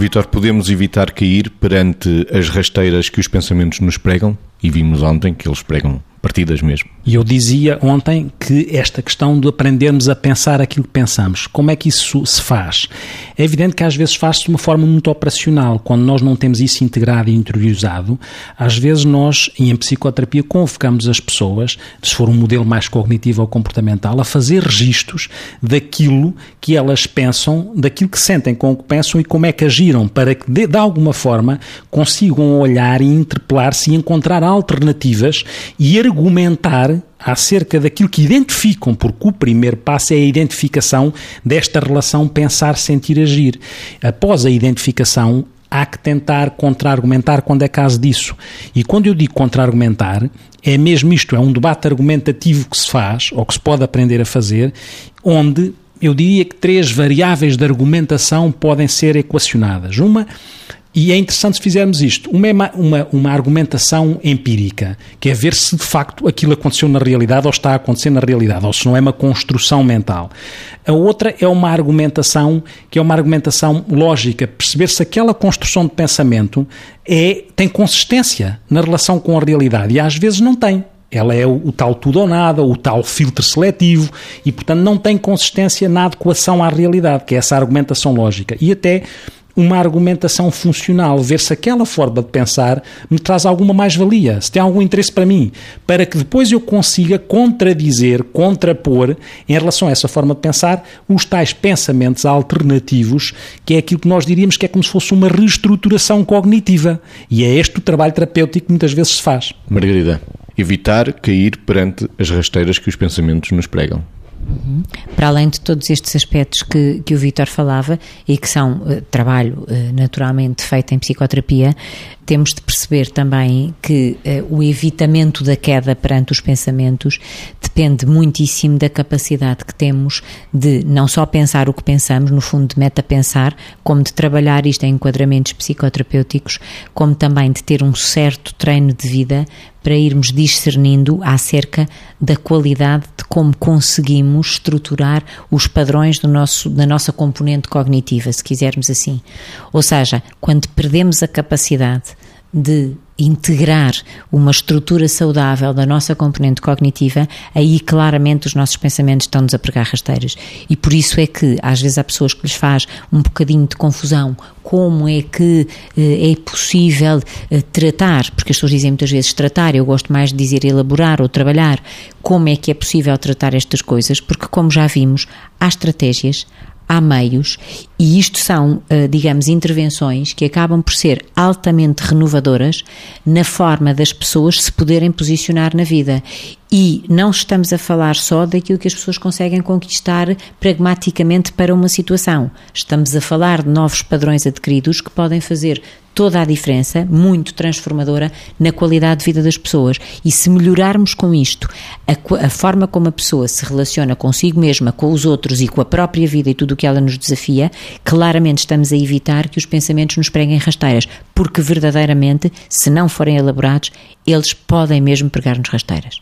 Vitor, podemos evitar cair perante as rasteiras que os pensamentos nos pregam? E vimos ontem que eles pregam partidas mesmo. E eu dizia ontem que esta questão de aprendermos a pensar aquilo que pensamos, como é que isso se faz? É evidente que às vezes faz-se de uma forma muito operacional, quando nós não temos isso integrado e interiorizado, às vezes nós, em psicoterapia, convocamos as pessoas, se for um modelo mais cognitivo ou comportamental, a fazer registros daquilo que elas pensam, daquilo que sentem com o que pensam e como é que agiram, para que de, de alguma forma consigam olhar e interpelar-se e encontrar alternativas e argumentar acerca daquilo que identificam, porque o primeiro passo é a identificação desta relação pensar, sentir, agir. Após a identificação, há que tentar contra-argumentar quando é caso disso. E quando eu digo contra-argumentar, é mesmo isto, é um debate argumentativo que se faz, ou que se pode aprender a fazer, onde eu diria que três variáveis de argumentação podem ser equacionadas. Uma e é interessante se fizermos isto. Uma é uma, uma, argumentação empírica, que é ver se de facto aquilo aconteceu na realidade ou está a acontecer na realidade, ou se não é uma construção mental. A outra é uma argumentação que é uma argumentação lógica, perceber se aquela construção de pensamento é, tem consistência na relação com a realidade. E às vezes não tem. Ela é o, o, tal tudo ou nada, o tal filtro seletivo e, portanto, não tem consistência na adequação à realidade, que é essa argumentação lógica. E até uma argumentação funcional, ver se aquela forma de pensar me traz alguma mais-valia, se tem algum interesse para mim, para que depois eu consiga contradizer, contrapor, em relação a essa forma de pensar, os tais pensamentos alternativos, que é aquilo que nós diríamos que é como se fosse uma reestruturação cognitiva. E é este o trabalho terapêutico que muitas vezes se faz. Margarida, evitar cair perante as rasteiras que os pensamentos nos pregam. Para além de todos estes aspectos que, que o Vítor falava e que são uh, trabalho uh, naturalmente feito em psicoterapia, temos de perceber também que uh, o evitamento da queda perante os pensamentos depende muitíssimo da capacidade que temos de não só pensar o que pensamos, no fundo de meta-pensar, como de trabalhar isto em enquadramentos psicoterapêuticos, como também de ter um certo treino de vida para irmos discernindo acerca da qualidade de como conseguimos estruturar os padrões do nosso, da nossa componente cognitiva, se quisermos assim. Ou seja, quando perdemos a capacidade de integrar uma estrutura saudável da nossa componente cognitiva, aí claramente os nossos pensamentos estão-nos a pregar rasteiras. E por isso é que às vezes há pessoas que lhes faz um bocadinho de confusão. Como é que eh, é possível eh, tratar, porque as pessoas dizem muitas vezes tratar, eu gosto mais de dizer elaborar ou trabalhar, como é que é possível tratar estas coisas, porque como já vimos, há estratégias, há meios e isto são, eh, digamos, intervenções que acabam por ser altamente renovadoras na forma das pessoas se poderem posicionar na vida. E não estamos a falar só daquilo que as pessoas conseguem conquistar pragmaticamente para uma situação. Estamos a falar de novos padrões adquiridos que podem fazer toda a diferença, muito transformadora, na qualidade de vida das pessoas. E se melhorarmos com isto a, a, forma como a pessoa se relaciona consigo mesma, com os outros e com a própria vida e tudo o que ela nos desafia, claramente estamos a evitar que os pensamentos nos preguem rasteiras, porque verdadeiramente, se não forem elaborados, eles podem mesmo pregar-nos rasteiras.